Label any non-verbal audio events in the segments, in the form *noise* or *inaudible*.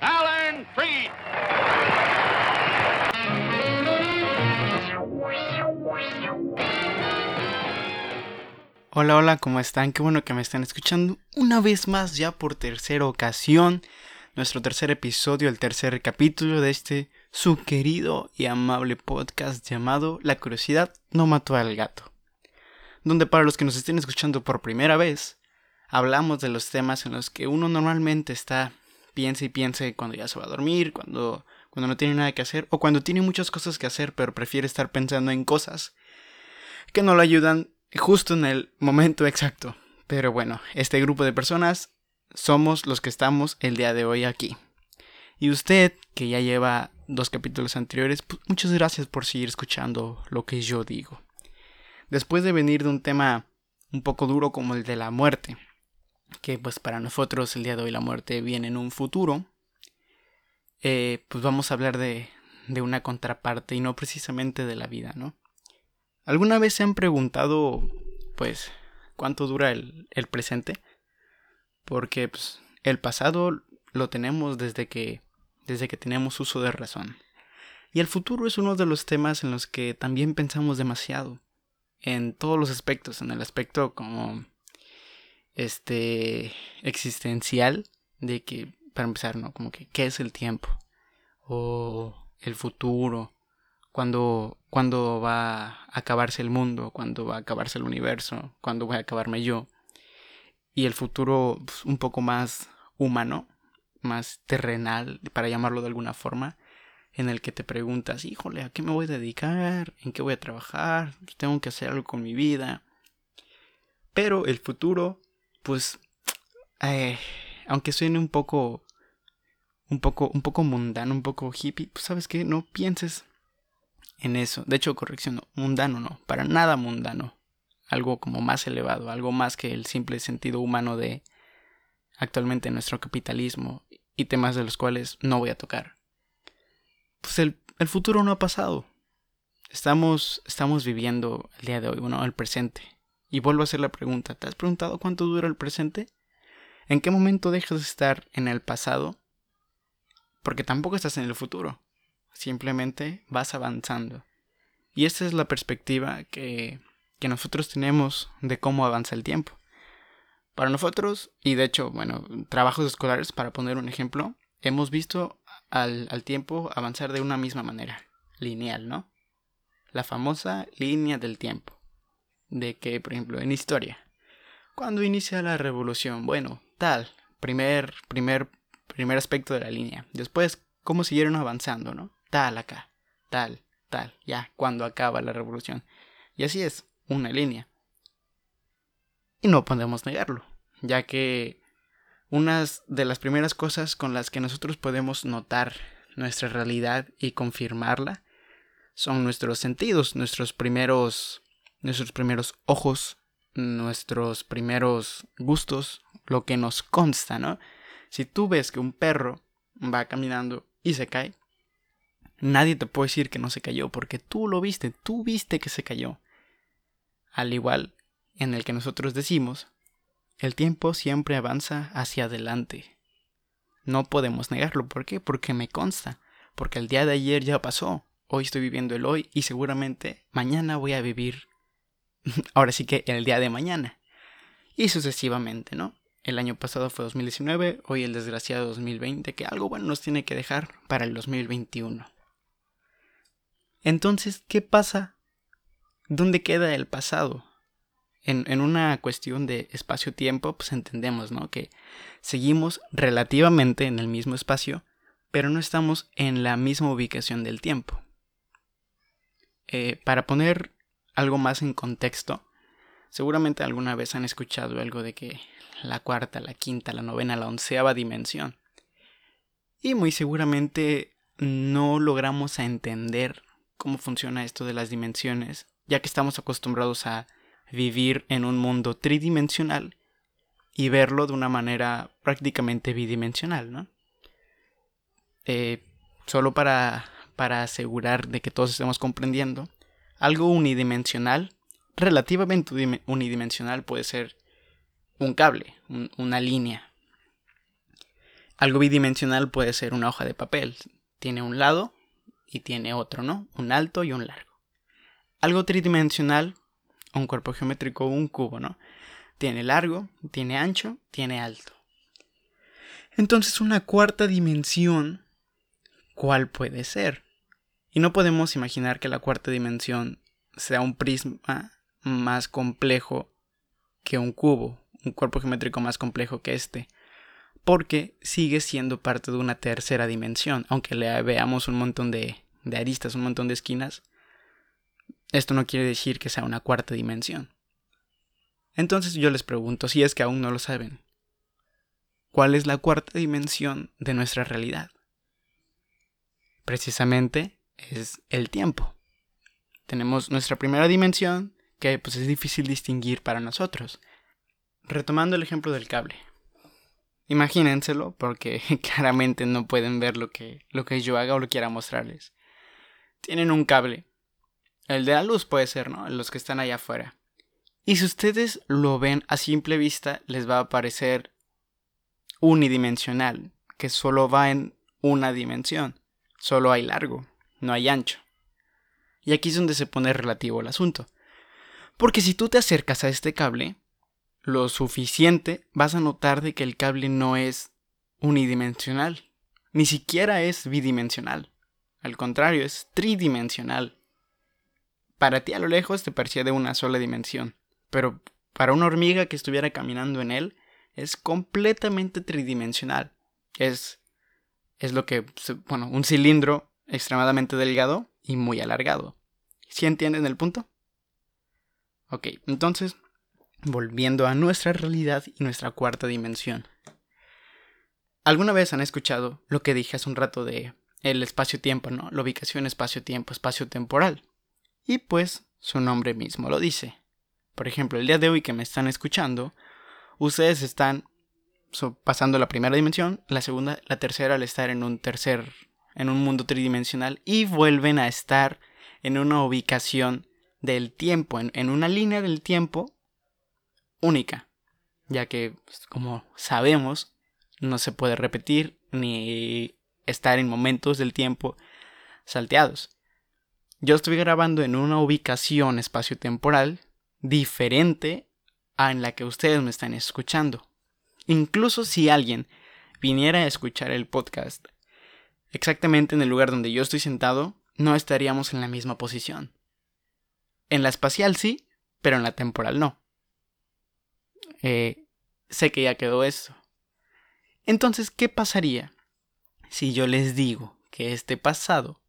Alan Freed. Hola, hola, ¿cómo están? Qué bueno que me están escuchando una vez más ya por tercera ocasión. Nuestro tercer episodio, el tercer capítulo de este su querido y amable podcast llamado La curiosidad no mató al gato. Donde para los que nos estén escuchando por primera vez, hablamos de los temas en los que uno normalmente está piensa y piensa cuando ya se va a dormir, cuando, cuando no tiene nada que hacer o cuando tiene muchas cosas que hacer pero prefiere estar pensando en cosas que no lo ayudan justo en el momento exacto. Pero bueno, este grupo de personas somos los que estamos el día de hoy aquí. Y usted, que ya lleva dos capítulos anteriores, pues muchas gracias por seguir escuchando lo que yo digo. Después de venir de un tema un poco duro como el de la muerte, que pues para nosotros el día de hoy la muerte viene en un futuro, eh, pues vamos a hablar de, de una contraparte y no precisamente de la vida, ¿no? ¿Alguna vez se han preguntado, pues, cuánto dura el, el presente? Porque pues, el pasado lo tenemos desde que, desde que tenemos uso de razón. Y el futuro es uno de los temas en los que también pensamos demasiado. En todos los aspectos, en el aspecto como este existencial de que para empezar, ¿no? Como que qué es el tiempo o el futuro cuándo, cuándo va a acabarse el mundo, cuándo va a acabarse el universo, cuándo voy a acabarme yo. Y el futuro pues, un poco más humano, más terrenal, para llamarlo de alguna forma, en el que te preguntas, híjole, ¿a qué me voy a dedicar? ¿En qué voy a trabajar? ¿Tengo que hacer algo con mi vida? Pero el futuro, pues, eh, aunque suene un poco, un poco, un poco mundano, un poco hippie, pues sabes qué, no pienses en eso. De hecho, corrección, mundano no, para nada mundano. Algo como más elevado, algo más que el simple sentido humano de actualmente nuestro capitalismo y temas de los cuales no voy a tocar. Pues el, el futuro no ha pasado. Estamos, estamos viviendo el día de hoy, bueno, el presente. Y vuelvo a hacer la pregunta, ¿te has preguntado cuánto dura el presente? ¿En qué momento dejas de estar en el pasado? Porque tampoco estás en el futuro simplemente vas avanzando. Y esta es la perspectiva que, que nosotros tenemos de cómo avanza el tiempo. Para nosotros, y de hecho, bueno, trabajos escolares, para poner un ejemplo, hemos visto al, al tiempo avanzar de una misma manera, lineal, ¿no? La famosa línea del tiempo. De que, por ejemplo, en historia, cuando inicia la revolución, bueno, tal, primer, primer, primer aspecto de la línea. Después, cómo siguieron avanzando, ¿no? tal acá, tal, tal, ya, cuando acaba la revolución. Y así es, una línea. Y no podemos negarlo, ya que unas de las primeras cosas con las que nosotros podemos notar nuestra realidad y confirmarla son nuestros sentidos, nuestros primeros nuestros primeros ojos, nuestros primeros gustos, lo que nos consta, ¿no? Si tú ves que un perro va caminando y se cae, Nadie te puede decir que no se cayó porque tú lo viste, tú viste que se cayó. Al igual en el que nosotros decimos, el tiempo siempre avanza hacia adelante. No podemos negarlo, ¿por qué? Porque me consta, porque el día de ayer ya pasó, hoy estoy viviendo el hoy y seguramente mañana voy a vivir, *laughs* ahora sí que el día de mañana. Y sucesivamente, ¿no? El año pasado fue 2019, hoy el desgraciado 2020, que algo bueno nos tiene que dejar para el 2021. Entonces, ¿qué pasa? ¿Dónde queda el pasado? En, una cuestión de espacio-tiempo, pues entendemos, ¿no? Que seguimos relativamente en el mismo espacio, pero no estamos en la misma ubicación del tiempo. Eh, para poner algo más en contexto, seguramente alguna vez han escuchado algo de que la cuarta, la quinta, la novena, la onceava dimensión. Y muy seguramente no logramos entender cómo funciona esto de las dimensiones, ya que estamos acostumbrados a vivir en un mundo tridimensional y verlo de una manera prácticamente bidimensional, ¿no? Eh, solo para, para asegurar de que todos estemos comprendiendo, algo unidimensional, relativamente unidimensional puede ser un cable, una línea. Algo bidimensional puede ser una hoja de papel. Tiene un lado y tiene otro, ¿no? Un alto y un largo. Algo tridimensional, un cuerpo geométrico, un cubo, ¿no? Tiene largo, tiene ancho, tiene alto. Entonces una cuarta dimensión, ¿cuál puede ser? Y no podemos imaginar que la cuarta dimensión sea un prisma más complejo que un cubo, un cuerpo geométrico más complejo que este, porque sigue siendo parte de una tercera dimensión, aunque le veamos un montón de, de aristas, un montón de esquinas, esto no quiere decir que sea una cuarta dimensión. Entonces yo les pregunto, si es que aún no lo saben, ¿cuál es la cuarta dimensión de nuestra realidad? Precisamente es el tiempo. Tenemos nuestra primera dimensión, que pues es difícil distinguir para nosotros. Retomando el ejemplo del cable. Imagínenselo, porque *laughs* claramente no pueden ver lo que, lo que yo haga o lo quiera mostrarles. Tienen un cable. El de la luz puede ser, ¿no? Los que están allá afuera. Y si ustedes lo ven a simple vista, les va a parecer unidimensional, que solo va en una dimensión. Solo hay largo, no hay ancho. Y aquí es donde se pone relativo el asunto. Porque si tú te acercas a este cable, lo suficiente, vas a notar de que el cable no es unidimensional, ni siquiera es bidimensional. Al contrario, es tridimensional. Para ti a lo lejos te parecía de una sola dimensión, pero para una hormiga que estuviera caminando en él es completamente tridimensional. Es es lo que bueno, un cilindro extremadamente delgado y muy alargado. ¿Sí entienden el punto? Ok, entonces, volviendo a nuestra realidad y nuestra cuarta dimensión. ¿Alguna vez han escuchado lo que dije hace un rato de el espacio-tiempo, ¿no? La ubicación espacio-tiempo, espacio-temporal. Y pues su nombre mismo lo dice. Por ejemplo, el día de hoy que me están escuchando, ustedes están pasando la primera dimensión, la segunda, la tercera al estar en un tercer, en un mundo tridimensional y vuelven a estar en una ubicación del tiempo, en, una línea del tiempo única, ya que, pues, como sabemos, no se puede repetir ni estar en momentos del tiempo salteados. Yo estoy grabando en una ubicación espacio-temporal diferente a en la que ustedes me están escuchando. Incluso si alguien viniera a escuchar el podcast exactamente en el lugar donde yo estoy sentado, no estaríamos en la misma posición. En la espacial sí, pero en la temporal no. Eh, sé que ya quedó eso. Entonces, ¿qué pasaría si yo les digo que este pasado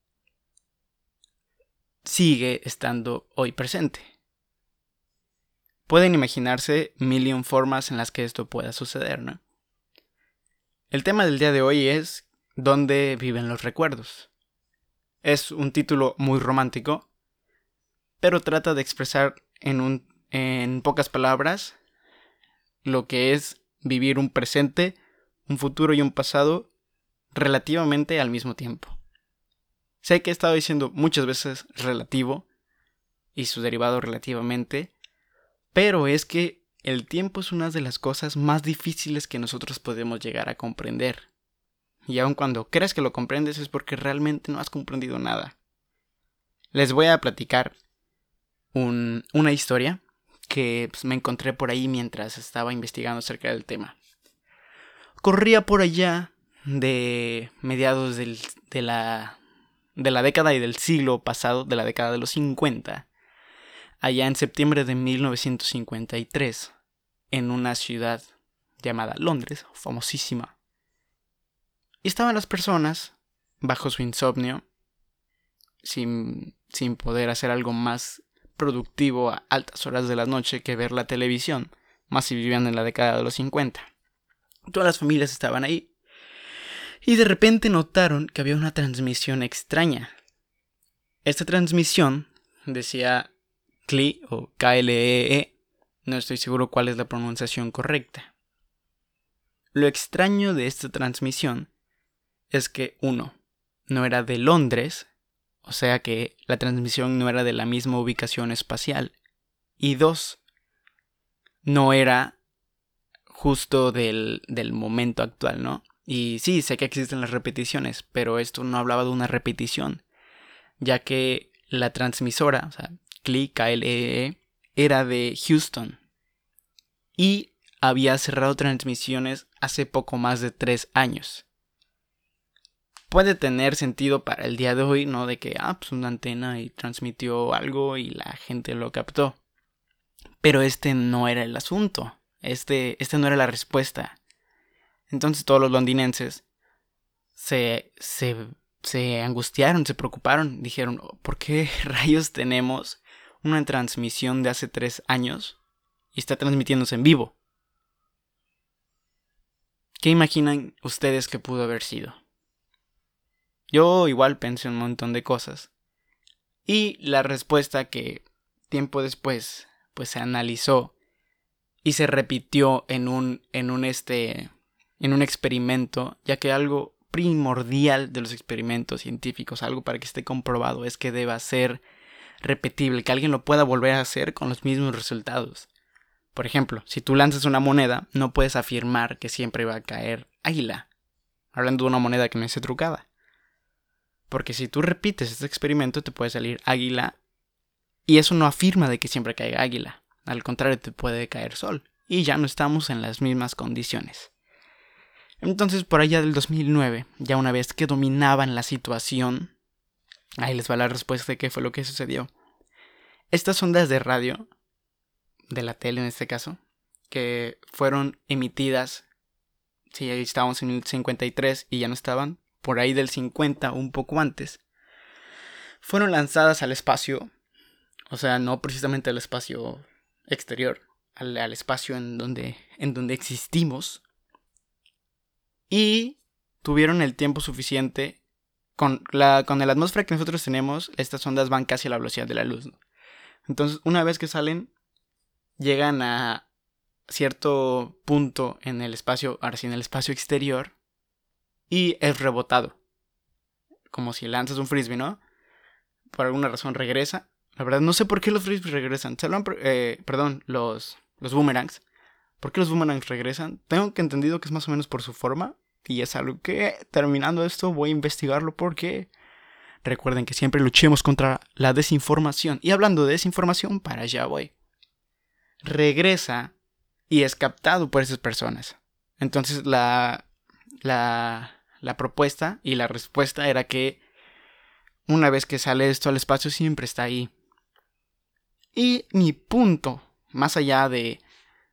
sigue estando hoy presente? Pueden imaginarse mil formas en las que esto pueda suceder, ¿no? El tema del día de hoy es ¿Dónde viven los recuerdos? Es un título muy romántico, pero trata de expresar en, un, en pocas palabras lo que es vivir un presente, un futuro y un pasado relativamente al mismo tiempo. Sé que he estado diciendo muchas veces relativo y su derivado relativamente, pero es que el tiempo es una de las cosas más difíciles que nosotros podemos llegar a comprender. Y aun cuando crees que lo comprendes es porque realmente no has comprendido nada. Les voy a platicar una historia que pues, me encontré por ahí mientras estaba investigando acerca del tema. Corría por allá de mediados de, la, de la década y del siglo pasado, de la década de los 50, allá en septiembre de 1953, en una ciudad llamada Londres, famosísima. Y estaban las personas, bajo su insomnio, sin, sin poder hacer algo más productivo a altas horas de la noche que ver la televisión, más si vivían en la década de los 50. Todas las familias estaban ahí. Y de repente notaron que había una transmisión extraña. Esta transmisión decía CLE o KLEE, e, no estoy seguro cuál es la pronunciación correcta. Lo extraño de esta transmisión es que uno, no era de Londres, o sea que la transmisión no era de la misma ubicación espacial, y dos, no era justo del, del momento actual, ¿no? Y sí, sé que existen las repeticiones, pero esto no hablaba de una repetición, ya que la transmisora, o sea, CLE, KLEE, era de Houston y había cerrado transmisiones hace poco más de tres años. Puede tener sentido para el día de hoy, ¿no? De que, ah, pues una antena y transmitió algo y la gente lo captó. Pero este no era el asunto. Este, este no era la respuesta. Entonces todos los londinenses se, se, se angustiaron, se preocuparon, dijeron, ¿por qué *laughs* rayos tenemos una transmisión de hace tres años y está transmitiéndose en vivo? ¿Qué imaginan ustedes que pudo haber sido? Yo igual pensé un montón de cosas. Y la respuesta que tiempo después pues se analizó y se repitió en un en un este en un experimento, ya que algo primordial de los experimentos científicos, algo para que esté comprobado es que deba ser repetible, que alguien lo pueda volver a hacer con los mismos resultados. Por ejemplo, si tú lanzas una moneda, no puedes afirmar que siempre va a caer águila, hablando de una moneda que no esté trucada. Porque si tú repites este experimento te puede salir águila y eso no afirma de que siempre caiga águila. Al contrario, te puede caer sol. Y ya no estamos en las mismas condiciones. Entonces, por allá del 2009, ya una vez que dominaban la situación, ahí les va la respuesta de qué fue lo que sucedió. Estas ondas de radio, de la tele en este caso, que fueron emitidas, si ahí estábamos en el 53 y ya no estaban, por ahí del 50, un poco antes, fueron lanzadas al espacio, o sea, no precisamente al espacio exterior, al, espacio en donde, en donde existimos, y tuvieron el tiempo suficiente. Con la, con la atmósfera que nosotros tenemos, estas ondas van casi a la velocidad de la luz. Entonces, una vez que salen, llegan a cierto punto en el espacio, ahora sí, en el espacio exterior, y es rebotado. Como si lanzas un frisbee, ¿no? Por alguna razón regresa. La verdad, no sé por qué los frisbees regresan. Eh, perdón, los, los boomerangs. ¿Por qué los boomerangs regresan? Tengo que entendido que es más o menos por su forma. Y es algo que, terminando esto, voy a investigarlo porque recuerden que siempre luchemos contra la desinformación. Y hablando de desinformación, para allá voy. Regresa y es captado por esas personas. Entonces la, la, la propuesta y la respuesta era que una vez que sale esto al espacio siempre está ahí. Y mi punto, más allá de,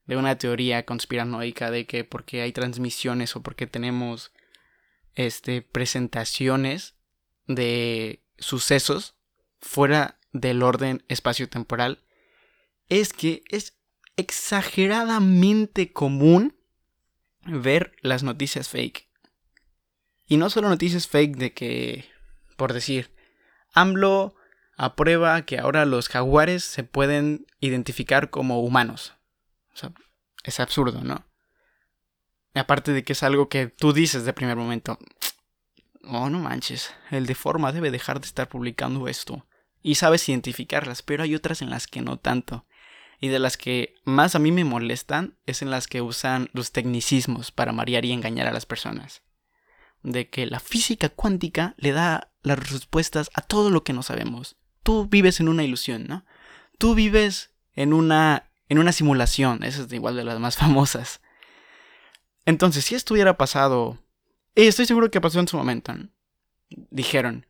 de una teoría conspiranoica de que porque hay transmisiones o porque tenemos este, presentaciones de sucesos fuera del orden espacio-temporal, es que es exageradamente común ver las noticias fake. Y no solo noticias fake de que, por decir, AMLO aprueba que ahora los jaguares se pueden identificar como humanos. O sea, es absurdo, ¿no? aparte de que es algo que tú dices de primer momento. Oh, no manches, el de forma debe dejar de estar publicando esto. Y sabes identificarlas, pero hay otras en las que no tanto. Y de las que más a mí me molestan es en las que usan los tecnicismos para marear y engañar a las personas de que la física cuántica le da las respuestas a todo lo que no sabemos. Tú vives en una ilusión, ¿no? Tú vives en una en una simulación, esa es igual de las más *laughs* famosas. Entonces, si esto hubiera pasado, y estoy seguro que pasó en su momento, dijeron,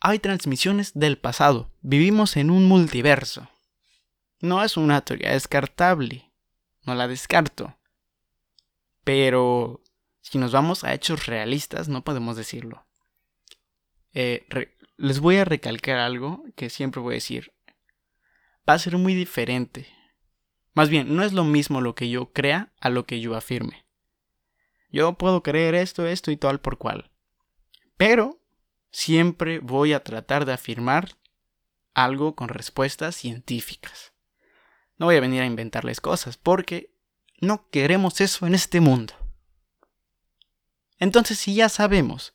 hay transmisiones del pasado, vivimos en un multiverso. No es una teoría descartable, no la descarto. Pero si nos vamos a hechos realistas, no podemos decirlo. Eh, les voy a recalcar algo que siempre voy a decir. Va a ser muy diferente. Más bien, no es lo mismo lo que yo crea a lo que yo afirme. Yo puedo creer esto, esto y tal por cual. Pero siempre voy a tratar de afirmar algo con respuestas científicas. No voy a venir a inventarles cosas porque no queremos eso en este mundo. Entonces, si ya sabemos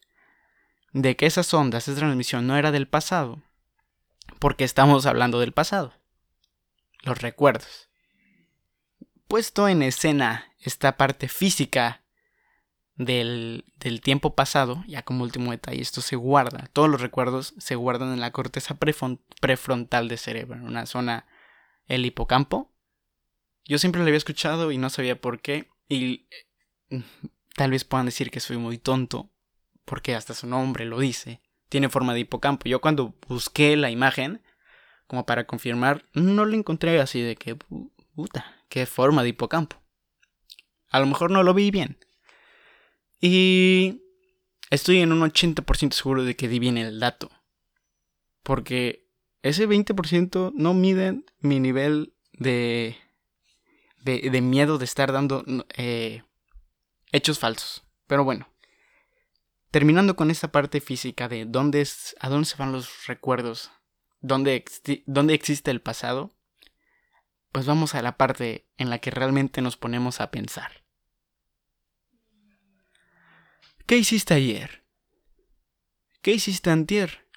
de que esas ondas de transmisión no era del pasado, porque estamos hablando del pasado, los recuerdos. Puesto en escena esta parte física del, del, tiempo pasado, ya como último detalle, esto se guarda, todos los recuerdos se guardan en la corteza prefrontal del cerebro, en una zona, el hipocampo. Yo siempre lo había escuchado y no sabía por qué, y eh, tal vez puedan decir que soy muy tonto, porque hasta su nombre lo dice, tiene forma de hipocampo. Yo cuando busqué la imagen, como para confirmar, no lo encontré así de que, puta, qué forma de hipocampo. A lo mejor no lo vi bien. Y estoy en un 80% seguro de que di bien el dato. Porque ese 20% no mide mi nivel de, de, miedo de estar dando eh, hechos falsos. Pero bueno, terminando con esta parte física de dónde es, a dónde se van los recuerdos, dónde, dónde existe el pasado, pues vamos a la parte en la que realmente nos ponemos a pensar. ¿Qué hiciste ayer? ¿Qué hiciste antier?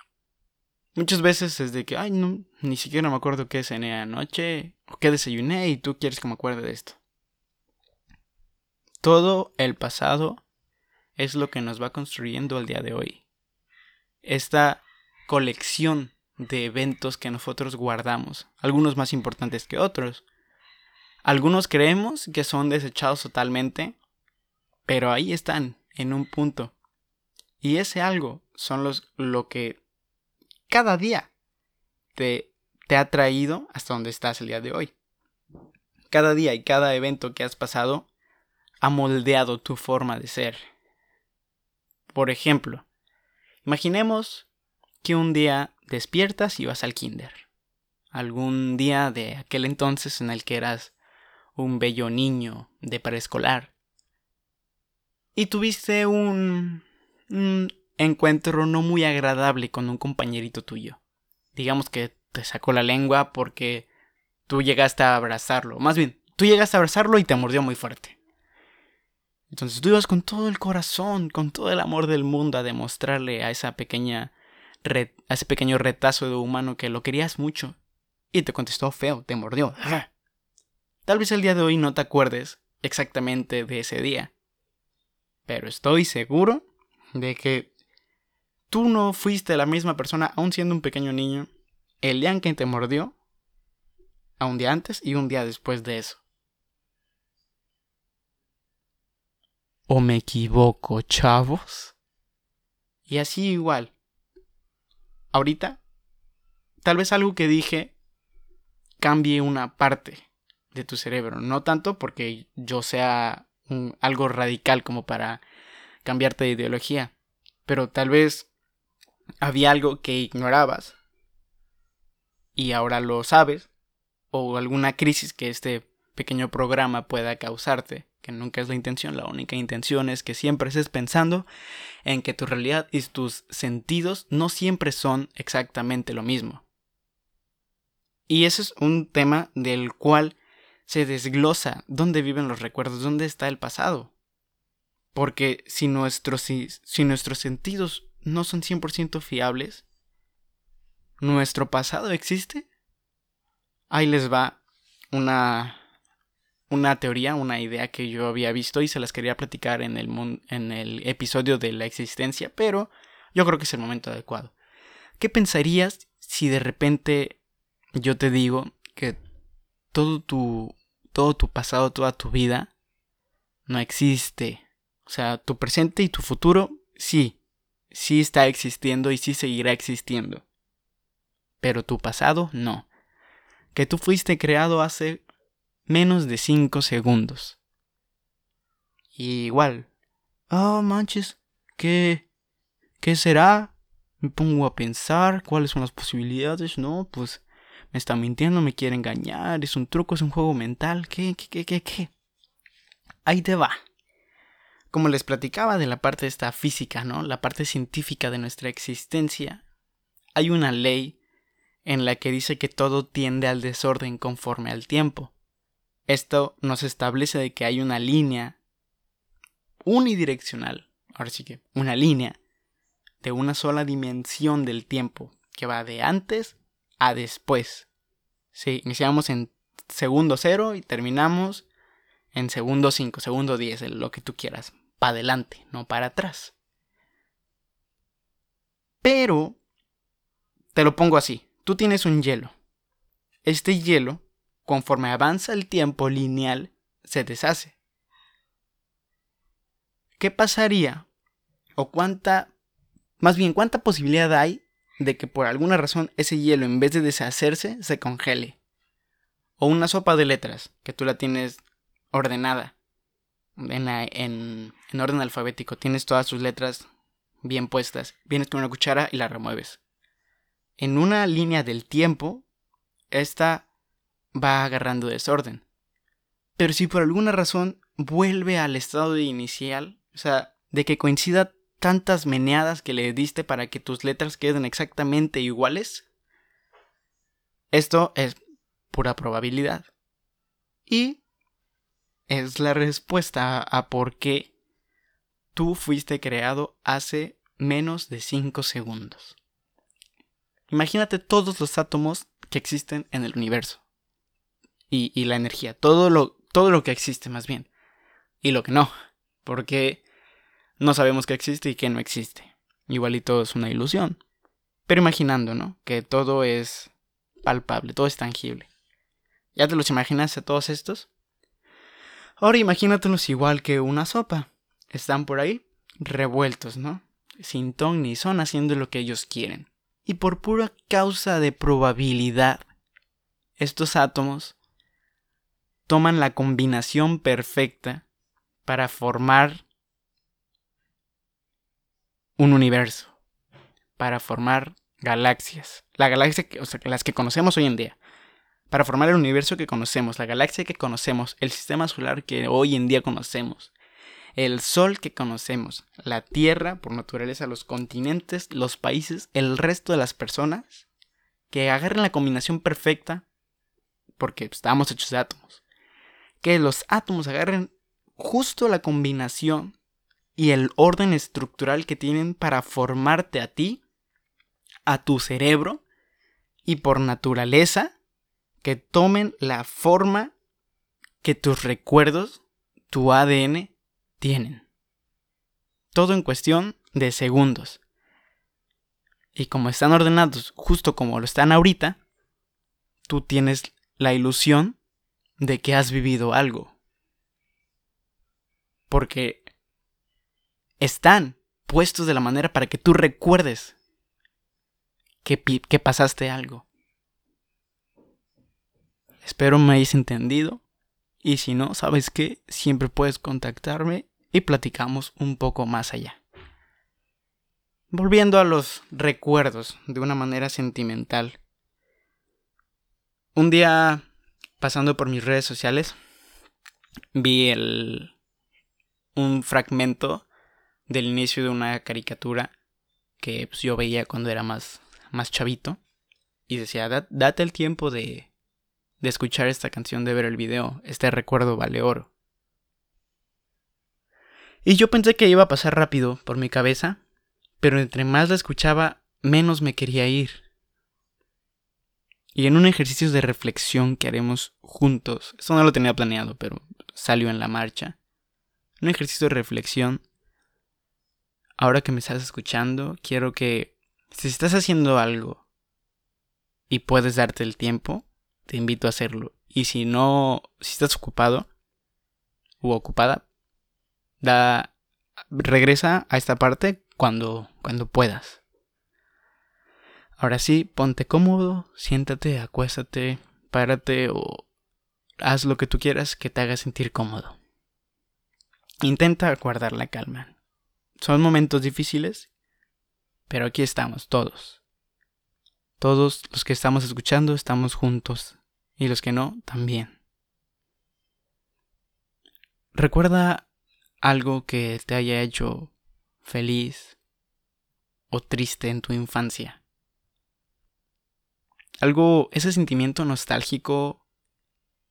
Muchas veces es de que, ay, no, ni siquiera me acuerdo qué cené anoche o qué desayuné y tú quieres que me acuerde de esto. Todo el pasado es lo que nos va construyendo el día de hoy. Esta colección de eventos que nosotros guardamos, algunos más importantes que otros. Algunos creemos que son desechados totalmente, pero ahí están, en un punto. Y ese algo son los lo que cada día te, te ha traído hasta donde estás el día de hoy. Cada día y cada evento que has pasado ha moldeado tu forma de ser. Por ejemplo, imaginemos que un día despiertas y vas al kinder. Algún día de aquel entonces en el que eras un bello niño de preescolar y tuviste un, encuentro no muy agradable con un compañerito tuyo. Digamos que te sacó la lengua porque tú llegaste a abrazarlo. Más bien, tú llegaste a abrazarlo y te mordió muy fuerte. Entonces tú ibas con todo el corazón, con todo el amor del mundo a demostrarle a esa pequeña a ese pequeño retazo de humano que lo querías mucho. Y te contestó feo, te mordió. Tal vez el día de hoy no te acuerdes exactamente de ese día. Pero estoy seguro de que tú no fuiste la misma persona, aún siendo un pequeño niño, el día en que te mordió, a un día antes y un día después de eso. ¿O me equivoco, chavos? Y así igual. Ahorita, tal vez algo que dije cambie una parte de tu cerebro. No tanto porque yo sea algo radical como para cambiarte de ideología. Pero tal vez había algo que ignorabas y ahora lo sabes. O alguna crisis que este pequeño programa pueda causarte. Que nunca es la intención. La única intención es que siempre estés pensando en que tu realidad y tus sentidos no siempre son exactamente lo mismo. Y ese es un tema del cual se desglosa dónde viven los recuerdos, dónde está el pasado. Porque si nuestros, si, nuestros sentidos no son 100% fiables, ¿nuestro pasado existe? Ahí les va una, una teoría, una idea que yo había visto y se las quería platicar en el, en el episodio de la existencia, pero yo creo que es el momento adecuado. ¿Qué pensarías si de repente yo te digo que todo tu, todo tu pasado, toda tu vida, no existe. O sea, tu presente y tu futuro, sí, sí está existiendo y sí seguirá existiendo. Pero tu pasado, no. Que tú fuiste creado hace menos de 5 segundos. Y igual. Oh, manches, ¿qué? ¿Qué será? Me pongo a pensar cuáles son las posibilidades. No, pues me está mintiendo, me quiere engañar, es un truco, es un juego mental, ¿qué, qué, qué, qué, qué? Ahí te va. Como les platicaba de la parte esta física, ¿no? La parte científica de nuestra existencia, hay una ley en la que dice que todo tiende al desorden conforme al tiempo. Esto nos establece de que hay una línea unidireccional, ahora sí que una línea de una sola dimensión del tiempo que va de antes a después. Sí, iniciamos en segundo cero y terminamos en segundo 5, segundo 10, lo que tú quieras. para adelante, no para atrás. Pero, te lo pongo así, tú tienes un hielo. Este hielo, conforme avanza el tiempo lineal, se deshace. ¿Qué pasaría? ¿O cuánta, más bien, cuánta posibilidad hay de que por alguna razón ese hielo en vez de deshacerse se congele? O una sopa de letras, que tú la tienes ordenada en, en, orden alfabético. Tienes todas sus letras bien puestas. Vienes con una cuchara y la remueves. En una línea del tiempo, esta va agarrando desorden. Pero si por alguna razón vuelve al estado inicial, o sea, de que coincida tantas meneadas que le diste para que tus letras queden exactamente iguales, esto es pura probabilidad. Y es la respuesta a por qué tú fuiste creado hace menos de 5 segundos. Imagínate todos los átomos que existen en el universo. Y, la energía, todo lo, todo lo que existe más bien. Y lo que no, porque no sabemos qué existe y qué no existe. Igual y todo es una ilusión. Pero imaginando, ¿no? Que todo es palpable, todo es tangible. ¿Ya te los imaginas a todos estos? Ahora imagínatelos igual que una sopa. Están por ahí revueltos, ¿no? Sin ton ni son haciendo lo que ellos quieren. Y por pura causa de probabilidad, estos átomos toman la combinación perfecta para formar un universo, para formar galaxias. La galaxia, sea, las que conocemos hoy en día para formar el universo que conocemos, la galaxia que conocemos, el sistema solar que hoy en día conocemos, el Sol que conocemos, la Tierra, por naturaleza, los continentes, los países, el resto de las personas, que agarren la combinación perfecta, porque estamos hechos de átomos, que los átomos agarren justo la combinación y el orden estructural que tienen para formarte a ti, a tu cerebro, y por naturaleza, que tomen la forma que tus recuerdos, tu ADN, tienen. Todo en cuestión de segundos. Y como están ordenados justo como lo están ahorita, tú tienes la ilusión de que has vivido algo. Porque están puestos de la manera para que tú recuerdes que, que pasaste algo. Espero me hayas entendido. Y si no, ¿sabes qué? Siempre puedes contactarme y platicamos un poco más allá. Volviendo a los recuerdos de una manera sentimental. Un día, pasando por mis redes sociales, vi el, un fragmento del inicio de una caricatura que pues, yo veía cuando era más, más chavito. Y decía, date el tiempo de, de escuchar esta canción, de ver el video. Este recuerdo vale oro. Y yo pensé que iba a pasar rápido por mi cabeza, pero entre más la escuchaba, menos me quería ir. Y en un ejercicio de reflexión que haremos juntos, esto no lo tenía planeado, pero salió en la marcha. Un ejercicio de reflexión. Ahora que me estás escuchando, quiero que si estás haciendo algo y puedes darte el tiempo, te invito a hacerlo. Y si no, si estás ocupado u ocupada, da, regresa a esta parte cuando, cuando puedas. Ahora sí, ponte cómodo, siéntate, acuéstate, párate o haz lo que tú quieras que te haga sentir cómodo. Intenta guardar la calma. Son momentos difíciles, pero aquí estamos todos. Todos los que estamos escuchando estamos juntos y los que no también. Recuerda algo que te haya hecho feliz o triste en tu infancia. Algo, ese sentimiento nostálgico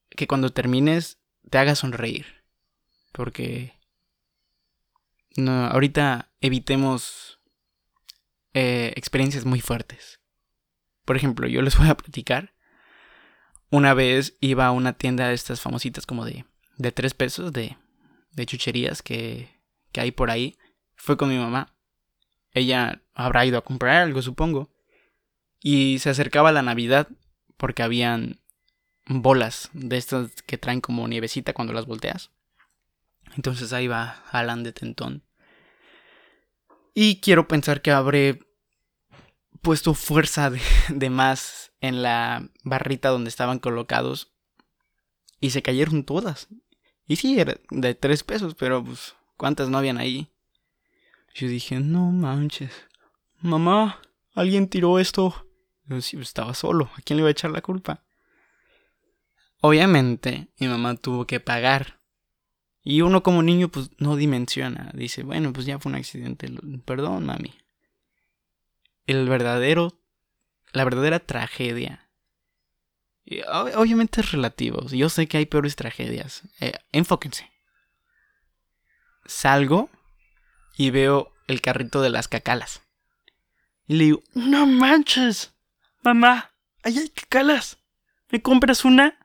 que cuando termines te haga sonreír. Porque no, ahorita evitemos eh, experiencias muy fuertes. Por ejemplo, yo les voy a platicar. Una vez iba a una tienda de estas famositas como de, de tres pesos de, de chucherías que, que hay por ahí, fue con mi mamá. Ella habrá ido a comprar algo, supongo. Y se acercaba la Navidad porque habían bolas de estas que traen como nievecita cuando las volteas. Entonces ahí va Alan de Tentón. Y quiero pensar que habré puesto fuerza de, más en la barrita donde estaban colocados. Y se cayeron todas. Y sí, era de tres pesos, pero pues, ¿cuántas no habían ahí? Yo dije, no manches. Mamá, alguien tiró esto. Sí, pues, estaba solo. ¿A quién le iba a echar la culpa? Obviamente, mi mamá tuvo que pagar. Y uno como niño, pues no dimensiona. Dice, bueno, pues ya fue un accidente. Perdón, mami. El verdadero. La verdadera tragedia. obviamente es relativo. Yo sé que hay peores tragedias. Eh, enfóquense. Salgo y veo el carrito de las cacalas. Y le digo, no manches, mamá, ahí hay cacalas. ¿Me compras una?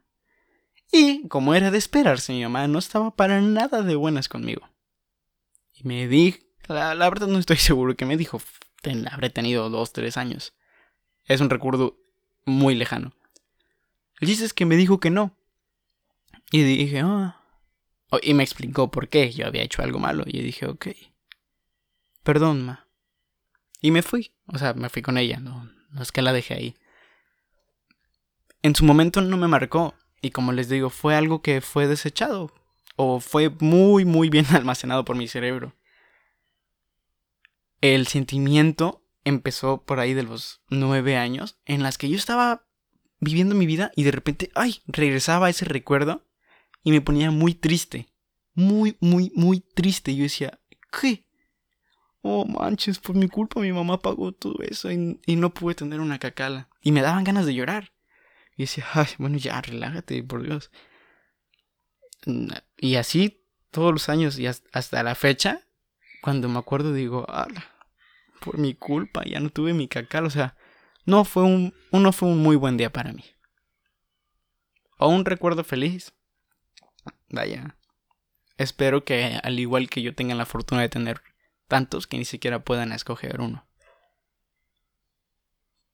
Y, como era de esperarse, mi mamá no estaba para nada de buenas conmigo. Y me dijo, la, verdad no estoy *laughs* seguro que me dijo, habré tenido dos, tres años. Es un recuerdo muy lejano. El que me dijo que no. Y dije, ah. y me explicó por qué yo había hecho algo malo. Y dije, ok. Perdón, ma. Y me fui. O sea, me fui con ella. No, no es que la dejé ahí. En su momento no me marcó. Y como les digo, fue algo que fue desechado. O fue muy, muy bien *laughs* almacenado por mi cerebro. El sentimiento empezó por ahí de los nueve años, en las que yo estaba viviendo mi vida y de repente, ay, regresaba ese recuerdo y me ponía muy triste. Muy, muy, muy triste. Yo decía, ¿qué? Oh, manches, por mi culpa mi mamá pagó todo eso y, no pude tener una cacala. Y me daban ganas de llorar. Y decía, ay, bueno, ya, relájate, por Dios. Y así todos los años y hasta la fecha, cuando me acuerdo digo, por mi culpa, ya no tuve mi cacal. O sea, no fue un, no fue un muy buen día para mí. O un recuerdo feliz. Vaya. Espero que al igual que yo tengan la fortuna de tener tantos que ni siquiera puedan escoger uno.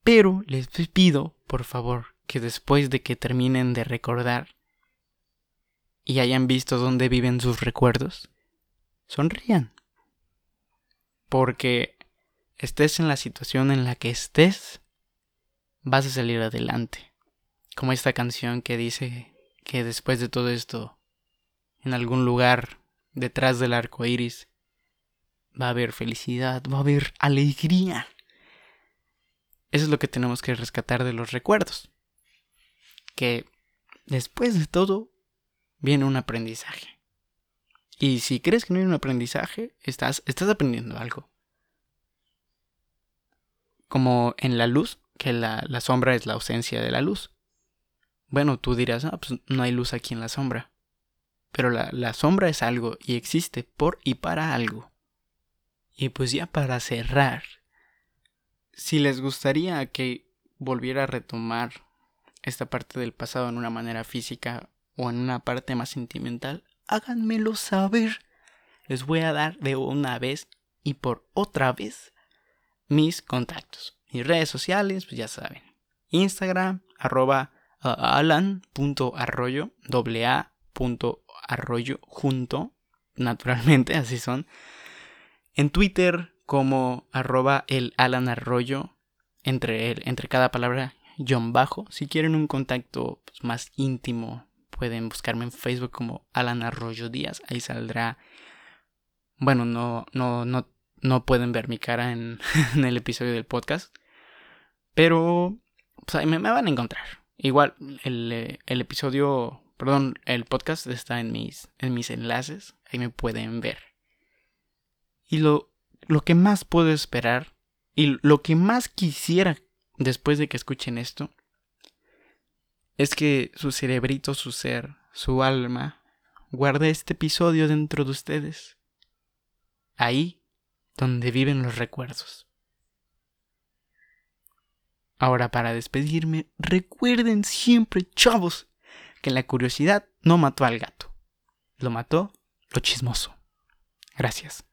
Pero les pido, por favor, que después de que terminen de recordar y hayan visto dónde viven sus recuerdos, sonrían. Porque estés en la situación en la que estés, vas a salir adelante. Como esta canción que dice que después de todo esto, en algún lugar detrás del arco iris, va a haber felicidad, va a haber alegría. Eso es lo que tenemos que rescatar de los recuerdos que después de todo viene un aprendizaje. Y si crees que no hay un aprendizaje, estás, estás aprendiendo algo. Como en la luz, que la, la sombra es la ausencia de la luz. Bueno, tú dirás, ah, pues no hay luz aquí en la sombra. Pero la, la sombra es algo y existe por y para algo. Y pues ya para cerrar, si les gustaría que volviera a retomar esta parte del pasado en una manera física o en una parte más sentimental, háganmelo saber. Les voy a dar de una vez y por otra vez mis contactos. Mis redes sociales, pues ya saben. Instagram, arroba alan.arroyo, doble a arroyo junto, naturalmente, así son. En Twitter como arroba el Alan Arroyo, entre, entre cada palabra John Bajo. Si quieren un contacto pues, más íntimo, pueden buscarme en Facebook como Alan Arroyo Díaz. Ahí saldrá. Bueno, no, no, no, no pueden ver mi cara en, *laughs* el episodio del podcast. Pero pues, ahí me, van a encontrar. Igual, el, el, episodio, perdón, el podcast está en mis, en mis enlaces. Ahí me pueden ver. Y lo, lo que más puedo esperar y lo que más quisiera después de que escuchen esto, es que su cerebrito, su ser, su alma, guarde este episodio dentro de ustedes. Ahí donde viven los recuerdos. Ahora para despedirme, recuerden siempre, chavos, que la curiosidad no mató al gato, lo mató lo chismoso. Gracias.